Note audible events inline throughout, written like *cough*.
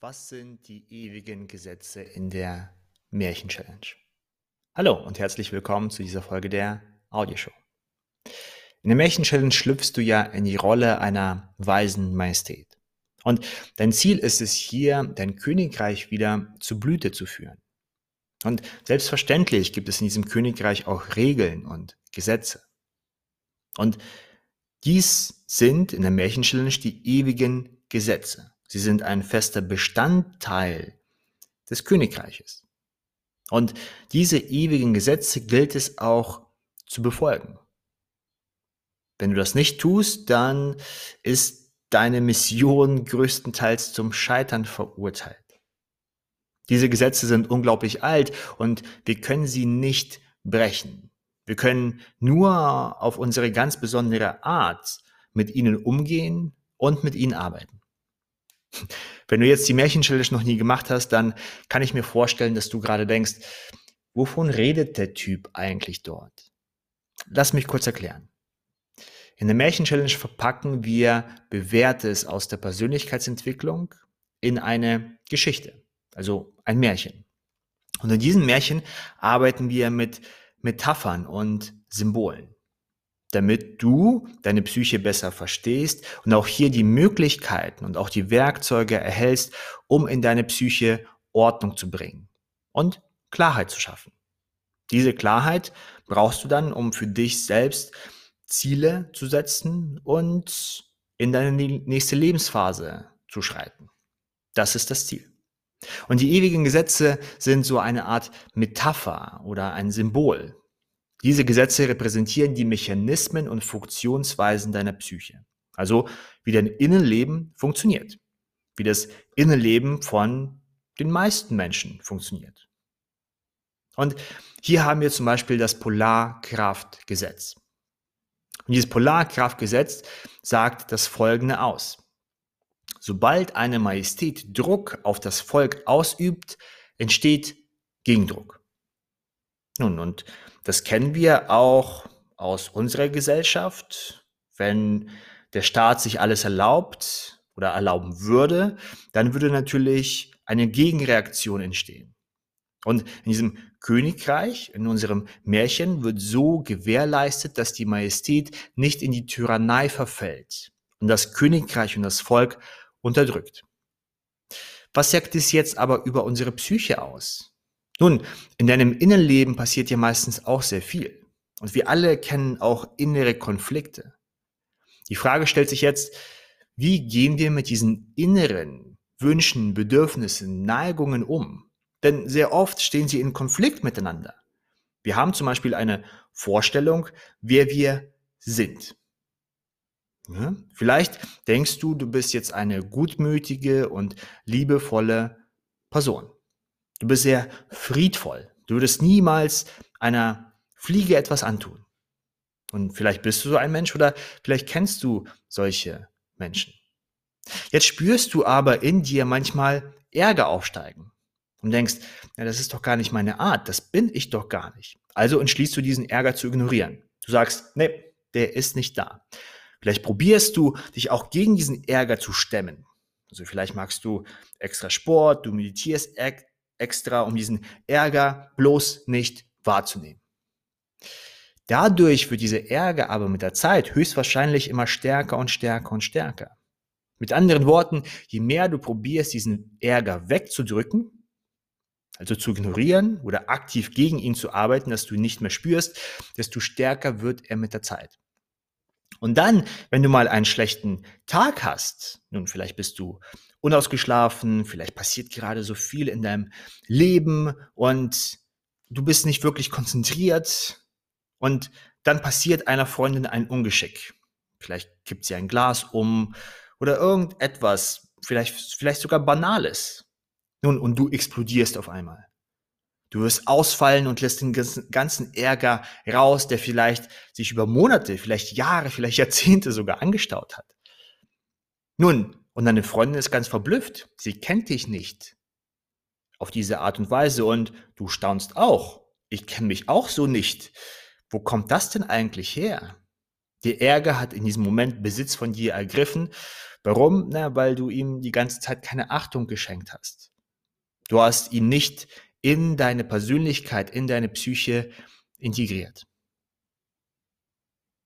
Was sind die ewigen Gesetze in der Märchen-Challenge? Hallo und herzlich willkommen zu dieser Folge der Audioshow. In der Märchen-Challenge schlüpfst du ja in die Rolle einer weisen Majestät. Und dein Ziel ist es hier, dein Königreich wieder zu Blüte zu führen. Und selbstverständlich gibt es in diesem Königreich auch Regeln und Gesetze. Und dies sind in der Märchen-Challenge die ewigen Gesetze. Sie sind ein fester Bestandteil des Königreiches. Und diese ewigen Gesetze gilt es auch zu befolgen. Wenn du das nicht tust, dann ist deine Mission größtenteils zum Scheitern verurteilt. Diese Gesetze sind unglaublich alt und wir können sie nicht brechen. Wir können nur auf unsere ganz besondere Art mit ihnen umgehen und mit ihnen arbeiten. Wenn du jetzt die Märchen-Challenge noch nie gemacht hast, dann kann ich mir vorstellen, dass du gerade denkst, wovon redet der Typ eigentlich dort? Lass mich kurz erklären. In der Märchen-Challenge verpacken wir Bewährtes aus der Persönlichkeitsentwicklung in eine Geschichte, also ein Märchen. Und in diesen Märchen arbeiten wir mit Metaphern und Symbolen damit du deine Psyche besser verstehst und auch hier die Möglichkeiten und auch die Werkzeuge erhältst, um in deine Psyche Ordnung zu bringen und Klarheit zu schaffen. Diese Klarheit brauchst du dann, um für dich selbst Ziele zu setzen und in deine nächste Lebensphase zu schreiten. Das ist das Ziel. Und die ewigen Gesetze sind so eine Art Metapher oder ein Symbol, diese Gesetze repräsentieren die Mechanismen und Funktionsweisen deiner Psyche. Also wie dein Innenleben funktioniert. Wie das Innenleben von den meisten Menschen funktioniert. Und hier haben wir zum Beispiel das Polarkraftgesetz. Und dieses Polarkraftgesetz sagt das Folgende aus. Sobald eine Majestät Druck auf das Volk ausübt, entsteht Gegendruck. Nun, und das kennen wir auch aus unserer Gesellschaft. Wenn der Staat sich alles erlaubt oder erlauben würde, dann würde natürlich eine Gegenreaktion entstehen. Und in diesem Königreich, in unserem Märchen, wird so gewährleistet, dass die Majestät nicht in die Tyrannei verfällt und das Königreich und das Volk unterdrückt. Was sagt es jetzt aber über unsere Psyche aus? Nun, in deinem Innenleben passiert ja meistens auch sehr viel. Und wir alle kennen auch innere Konflikte. Die Frage stellt sich jetzt, wie gehen wir mit diesen inneren Wünschen, Bedürfnissen, Neigungen um? Denn sehr oft stehen sie in Konflikt miteinander. Wir haben zum Beispiel eine Vorstellung, wer wir sind. Ja? Vielleicht denkst du, du bist jetzt eine gutmütige und liebevolle Person. Du bist sehr friedvoll. Du würdest niemals einer Fliege etwas antun. Und vielleicht bist du so ein Mensch oder vielleicht kennst du solche Menschen. Jetzt spürst du aber in dir manchmal Ärger aufsteigen und denkst, ja, das ist doch gar nicht meine Art, das bin ich doch gar nicht. Also entschließt du diesen Ärger zu ignorieren. Du sagst, nee, der ist nicht da. Vielleicht probierst du, dich auch gegen diesen Ärger zu stemmen. Also vielleicht magst du extra Sport, du meditierst extra, um diesen Ärger bloß nicht wahrzunehmen. Dadurch wird dieser Ärger aber mit der Zeit höchstwahrscheinlich immer stärker und stärker und stärker. Mit anderen Worten, je mehr du probierst, diesen Ärger wegzudrücken, also zu ignorieren oder aktiv gegen ihn zu arbeiten, dass du ihn nicht mehr spürst, desto stärker wird er mit der Zeit. Und dann, wenn du mal einen schlechten Tag hast, nun vielleicht bist du unausgeschlafen, vielleicht passiert gerade so viel in deinem Leben und du bist nicht wirklich konzentriert und dann passiert einer Freundin ein Ungeschick. Vielleicht kippt sie ein Glas um oder irgendetwas, vielleicht, vielleicht sogar Banales. Nun, und du explodierst auf einmal. Du wirst ausfallen und lässt den ganzen Ärger raus, der vielleicht sich über Monate, vielleicht Jahre, vielleicht Jahrzehnte sogar angestaut hat. Nun, und deine Freundin ist ganz verblüfft. Sie kennt dich nicht auf diese Art und Weise und du staunst auch. Ich kenne mich auch so nicht. Wo kommt das denn eigentlich her? Der Ärger hat in diesem Moment Besitz von dir ergriffen, Warum? Na, weil du ihm die ganze Zeit keine Achtung geschenkt hast. Du hast ihn nicht in deine Persönlichkeit, in deine Psyche integriert.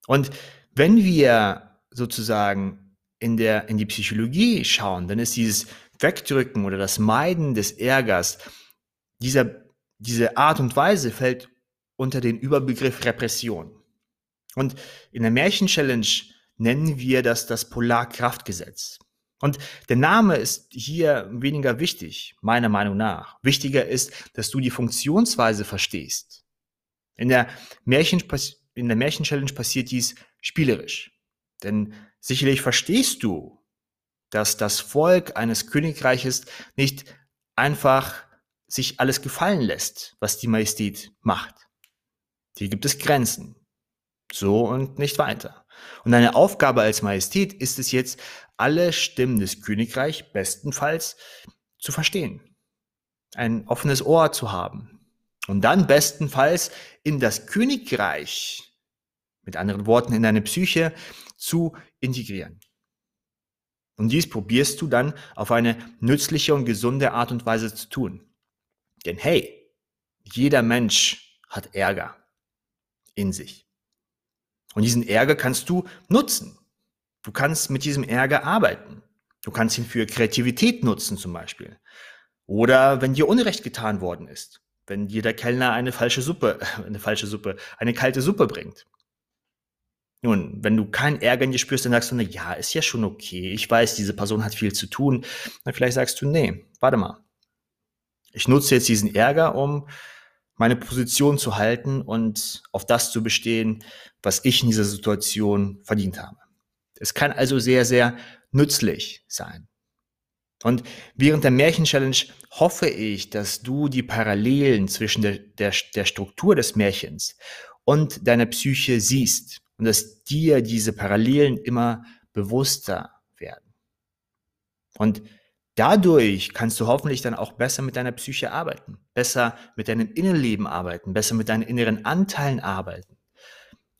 Und wenn wir sozusagen in, der, in die Psychologie schauen, dann ist dieses Wegdrücken oder das Meiden des Ärgers, dieser, diese Art und Weise fällt unter den Überbegriff Repression. Und in der Märchen-Challenge nennen wir das das Polarkraftgesetz. Und der Name ist hier weniger wichtig, meiner Meinung nach. Wichtiger ist, dass du die Funktionsweise verstehst. In der Märchen, in der Märchen-Challenge passiert dies spielerisch. Denn sicherlich verstehst du, dass das Volk eines Königreiches nicht einfach sich alles gefallen lässt, was die Majestät macht. Hier gibt es Grenzen. So und nicht weiter. Und deine Aufgabe als Majestät ist es jetzt, alle Stimmen des Königreichs bestenfalls zu verstehen. Ein offenes Ohr zu haben. Und dann bestenfalls in das Königreich, mit anderen Worten in deine Psyche, zu integrieren. Und dies probierst du dann auf eine nützliche und gesunde Art und Weise zu tun. Denn hey, jeder Mensch hat Ärger in sich. Und diesen Ärger kannst du nutzen. Du kannst mit diesem Ärger arbeiten. Du kannst ihn für Kreativität nutzen zum Beispiel. Oder wenn dir Unrecht getan worden ist. Wenn dir der Kellner eine falsche Suppe, *laughs* eine falsche Suppe, eine kalte Suppe bringt. Nun, wenn du keinen Ärger in dir spürst, dann sagst du, na ja, ist ja schon okay. Ich weiß, diese Person hat viel zu tun. Dann vielleicht sagst du, nee, warte mal. Ich nutze jetzt diesen Ärger, um meine Position zu halten und auf das zu bestehen, was ich in dieser Situation verdient habe. Es kann also sehr, sehr nützlich sein. Und während der Märchen-Challenge hoffe ich, dass du die Parallelen zwischen der, der, der Struktur des Märchens und deiner Psyche siehst und dass dir diese Parallelen immer bewusster werden. Und dadurch kannst du hoffentlich dann auch besser mit deiner Psyche arbeiten, besser mit deinem Innenleben arbeiten, besser mit deinen inneren Anteilen arbeiten.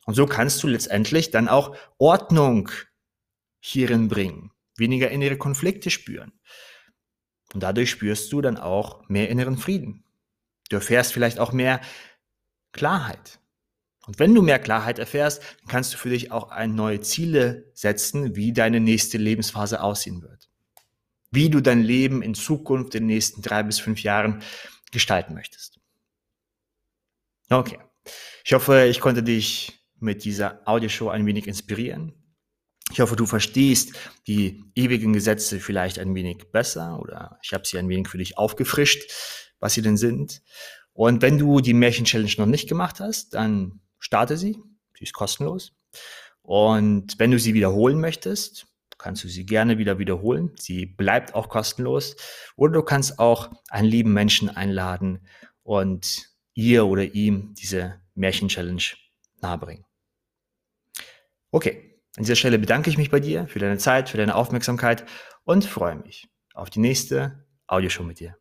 Und so kannst du letztendlich dann auch Ordnung hierin bringen, weniger innere Konflikte spüren. Und dadurch spürst du dann auch mehr inneren Frieden. Du erfährst vielleicht auch mehr Klarheit. Und wenn du mehr Klarheit erfährst, dann kannst du für dich auch ein neue Ziele setzen, wie deine nächste Lebensphase aussehen wird. Wie du dein Leben in Zukunft in den nächsten drei bis fünf Jahren gestalten möchtest. Okay. Ich hoffe, ich konnte dich mit dieser Audioshow ein wenig inspirieren. Ich hoffe, du verstehst die ewigen Gesetze vielleicht ein wenig besser oder ich habe sie ein wenig für dich aufgefrischt, was sie denn sind. Und wenn du die Märchen-Challenge noch nicht gemacht hast, dann starte sie. Sie ist kostenlos. Und wenn du sie wiederholen möchtest, kannst du sie gerne wieder wiederholen. Sie bleibt auch kostenlos. Oder du kannst auch einen lieben Menschen einladen und ihr oder ihm diese Märchen-Challenge nahebringen. Okay, an dieser Stelle bedanke ich mich bei dir für deine Zeit, für deine Aufmerksamkeit und freue mich auf die nächste Audioshow mit dir.